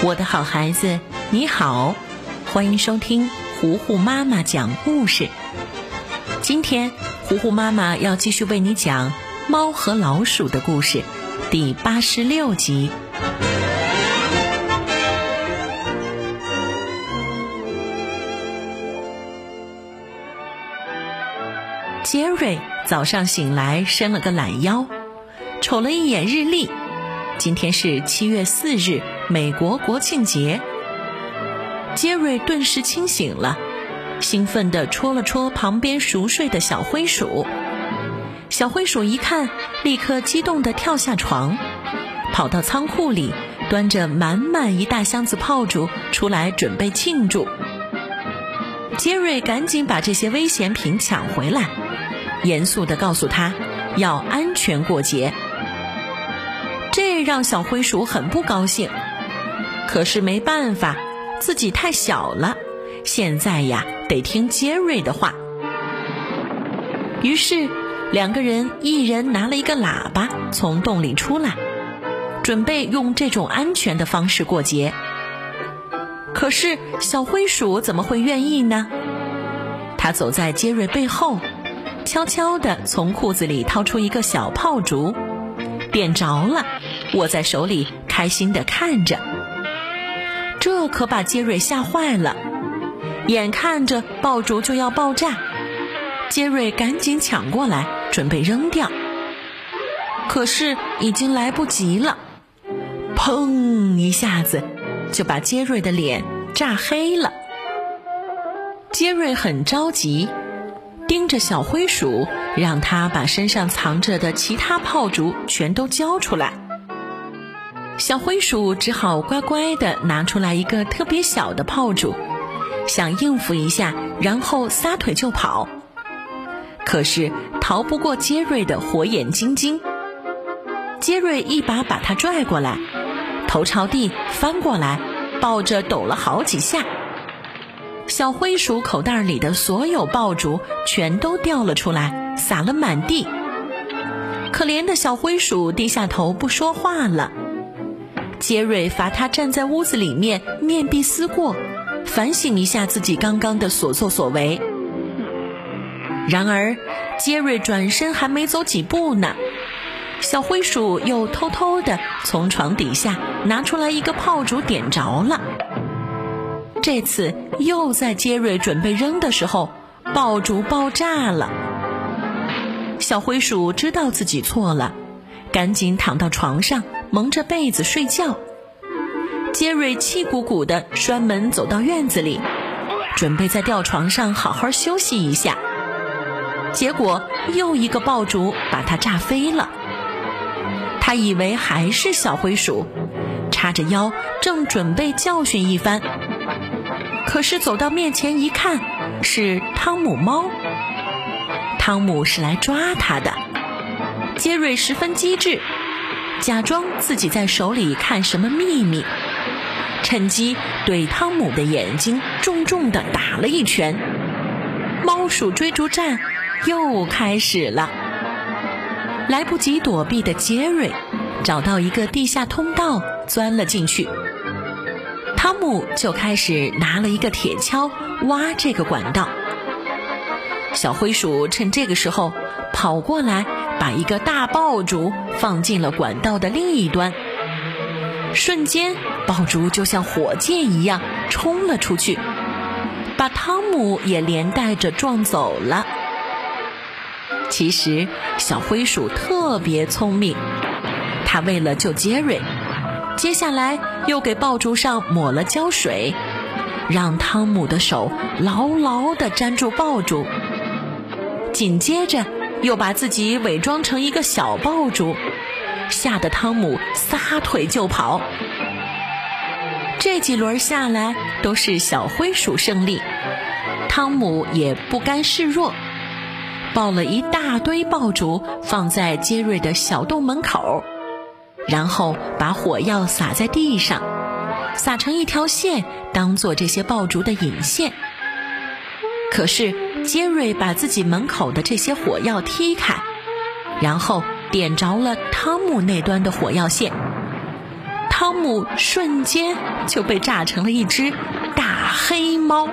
我的好孩子，你好，欢迎收听糊糊妈妈讲故事。今天，糊糊妈妈要继续为你讲《猫和老鼠》的故事，第八十六集。杰瑞早上醒来，伸了个懒腰，瞅了一眼日历，今天是七月四日，美国国庆节。杰瑞顿时清醒了，兴奋地戳了戳旁边熟睡的小灰鼠。小灰鼠一看，立刻激动地跳下床，跑到仓库里，端着满满一大箱子炮竹出来准备庆祝。杰瑞赶紧把这些危险品抢回来。严肃地告诉他，要安全过节。这让小灰鼠很不高兴，可是没办法，自己太小了，现在呀得听杰瑞的话。于是，两个人一人拿了一个喇叭，从洞里出来，准备用这种安全的方式过节。可是，小灰鼠怎么会愿意呢？他走在杰瑞背后。悄悄地从裤子里掏出一个小炮竹，点着了，握在手里，开心地看着。这可把杰瑞吓坏了，眼看着爆竹就要爆炸，杰瑞赶紧抢过来，准备扔掉。可是已经来不及了，砰！一下子就把杰瑞的脸炸黑了。杰瑞很着急。盯着小灰鼠，让他把身上藏着的其他炮竹全都交出来。小灰鼠只好乖乖地拿出来一个特别小的炮竹，想应付一下，然后撒腿就跑。可是逃不过杰瑞的火眼金睛。杰瑞一把把他拽过来，头朝地翻过来，抱着抖了好几下。小灰鼠口袋里的所有爆竹全都掉了出来，撒了满地。可怜的小灰鼠低下头不说话了。杰瑞罚他站在屋子里面面壁思过，反省一下自己刚刚的所作所为。然而，杰瑞转身还没走几步呢，小灰鼠又偷偷地从床底下拿出来一个炮竹，点着了。这次又在杰瑞准备扔的时候，爆竹爆炸了。小灰鼠知道自己错了，赶紧躺到床上，蒙着被子睡觉。杰瑞气鼓鼓地摔门走到院子里，准备在吊床上好好休息一下。结果又一个爆竹把他炸飞了。他以为还是小灰鼠，叉着腰正准备教训一番。可是走到面前一看，是汤姆猫。汤姆是来抓他的。杰瑞十分机智，假装自己在手里看什么秘密，趁机对汤姆的眼睛重重的打了一拳。猫鼠追逐战又开始了。来不及躲避的杰瑞，找到一个地下通道，钻了进去。汤姆就开始拿了一个铁锹挖这个管道，小灰鼠趁这个时候跑过来，把一个大爆竹放进了管道的另一端，瞬间爆竹就像火箭一样冲了出去，把汤姆也连带着撞走了。其实小灰鼠特别聪明，它为了救杰瑞。接下来又给爆竹上抹了胶水，让汤姆的手牢牢地粘住爆竹。紧接着又把自己伪装成一个小爆竹，吓得汤姆撒腿就跑。这几轮下来都是小灰鼠胜利，汤姆也不甘示弱，抱了一大堆爆竹放在杰瑞的小洞门口。然后把火药撒在地上，撒成一条线，当做这些爆竹的引线。可是杰瑞把自己门口的这些火药踢开，然后点着了汤姆那端的火药线。汤姆瞬间就被炸成了一只大黑猫。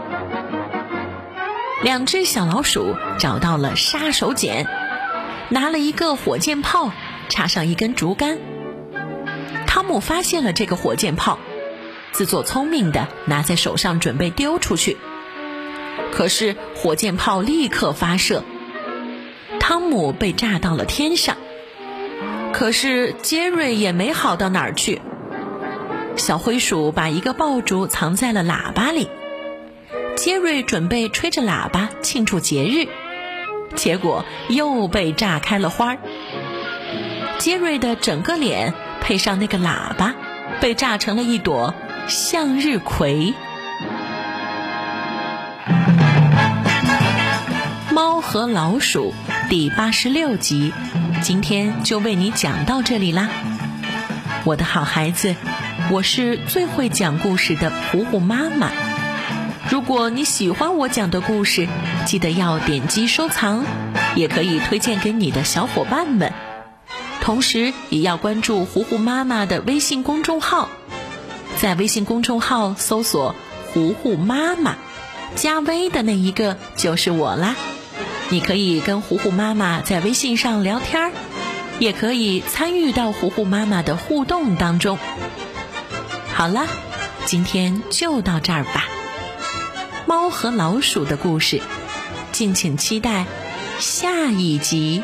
两只小老鼠找到了杀手锏，拿了一个火箭炮，插上一根竹竿。汤姆发现了这个火箭炮，自作聪明的拿在手上准备丢出去。可是火箭炮立刻发射，汤姆被炸到了天上。可是杰瑞也没好到哪儿去。小灰鼠把一个爆竹藏在了喇叭里，杰瑞准备吹着喇叭庆祝节日，结果又被炸开了花儿。杰瑞的整个脸配上那个喇叭，被炸成了一朵向日葵。猫和老鼠第八十六集，今天就为你讲到这里啦，我的好孩子，我是最会讲故事的糊糊妈妈。如果你喜欢我讲的故事，记得要点击收藏，也可以推荐给你的小伙伴们，同时也要关注糊糊妈妈的微信公众号，在微信公众号搜索“糊糊妈妈”，加微的那一个就是我啦。你可以跟糊糊妈妈在微信上聊天儿，也可以参与到糊糊妈妈的互动当中。好了，今天就到这儿吧。猫和老鼠的故事，敬请期待下一集。